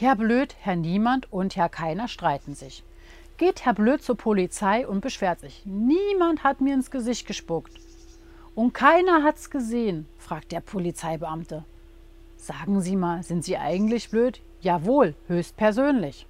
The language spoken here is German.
Herr Blöd, Herr Niemand und Herr Keiner streiten sich. Geht Herr Blöd zur Polizei und beschwert sich. Niemand hat mir ins Gesicht gespuckt. Und keiner hat's gesehen, fragt der Polizeibeamte. Sagen Sie mal, sind Sie eigentlich blöd? Jawohl, höchstpersönlich.